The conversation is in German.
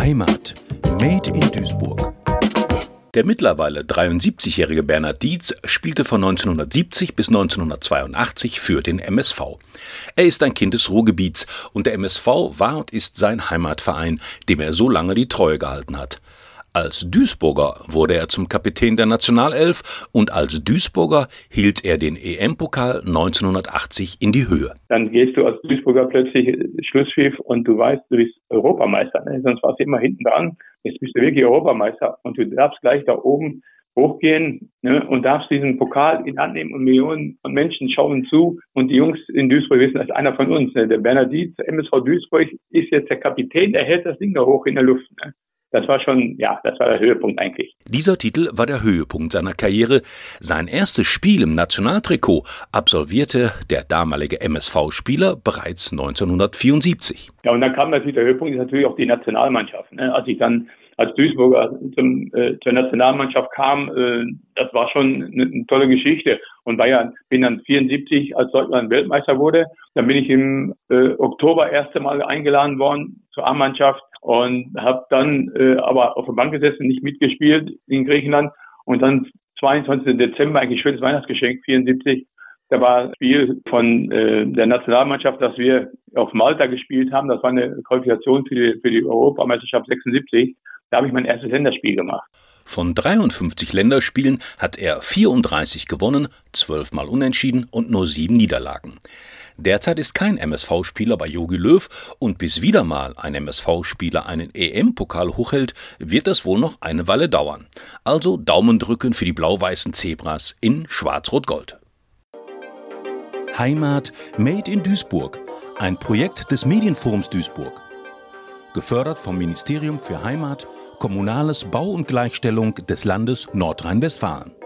Heimat. Made in Duisburg. Der mittlerweile 73-jährige Bernhard Dietz spielte von 1970 bis 1982 für den MSV. Er ist ein Kind des Ruhrgebiets und der MSV war und ist sein Heimatverein, dem er so lange die Treue gehalten hat. Als Duisburger wurde er zum Kapitän der Nationalelf und als Duisburger hielt er den EM-Pokal 1980 in die Höhe. Dann gehst du als Duisburger plötzlich Schlusspfiff und du weißt, du bist Europameister. Ne? Sonst warst du immer hinten dran. Jetzt bist du wirklich Europameister und du darfst gleich da oben hochgehen ne, und darfst diesen Pokal in Hand nehmen und Millionen von Menschen schauen zu und die Jungs in Duisburg wissen, ist einer von uns. Ne? Der Bernadette, MSV Duisburg, ist jetzt der Kapitän, der hält das Ding da hoch in der Luft. Ne? Das war schon, ja, das war der Höhepunkt eigentlich. Dieser Titel war der Höhepunkt seiner Karriere. Sein erstes Spiel im Nationaltrikot absolvierte der damalige MSV-Spieler bereits 1974. Ja, und dann kam natürlich der Höhepunkt, ist natürlich auch die Nationalmannschaft. Ne? Als ich dann als Duisburger zum, äh, zur Nationalmannschaft kam, äh, das war schon eine, eine, tolle Geschichte. Und war bin dann 74, als Deutschland Weltmeister wurde, dann bin ich im äh, Oktober erste Mal eingeladen worden zur A-Mannschaft und habe dann äh, aber auf der Bank gesessen, nicht mitgespielt in Griechenland und dann 22. Dezember, eigentlich schönes Weihnachtsgeschenk, 74, da war ein Spiel von äh, der Nationalmannschaft, das wir auf Malta gespielt haben. Das war eine Qualifikation für die, für die Europameisterschaft 76. Da habe ich mein erstes Länderspiel gemacht. Von 53 Länderspielen hat er 34 gewonnen, 12 Mal unentschieden und nur 7 Niederlagen. Derzeit ist kein MSV-Spieler bei Jogi Löw und bis wieder mal ein MSV-Spieler einen EM-Pokal hochhält, wird das wohl noch eine Weile dauern. Also Daumen drücken für die blau-weißen Zebras in Schwarz-Rot-Gold. Heimat Made in Duisburg, ein Projekt des Medienforums Duisburg. Gefördert vom Ministerium für Heimat, Kommunales Bau und Gleichstellung des Landes Nordrhein-Westfalen.